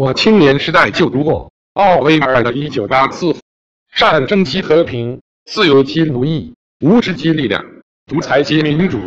我青年时代就读过奥威尔的《一九八四》，战争期和平，自由即奴役，无知即力量，独裁即民主。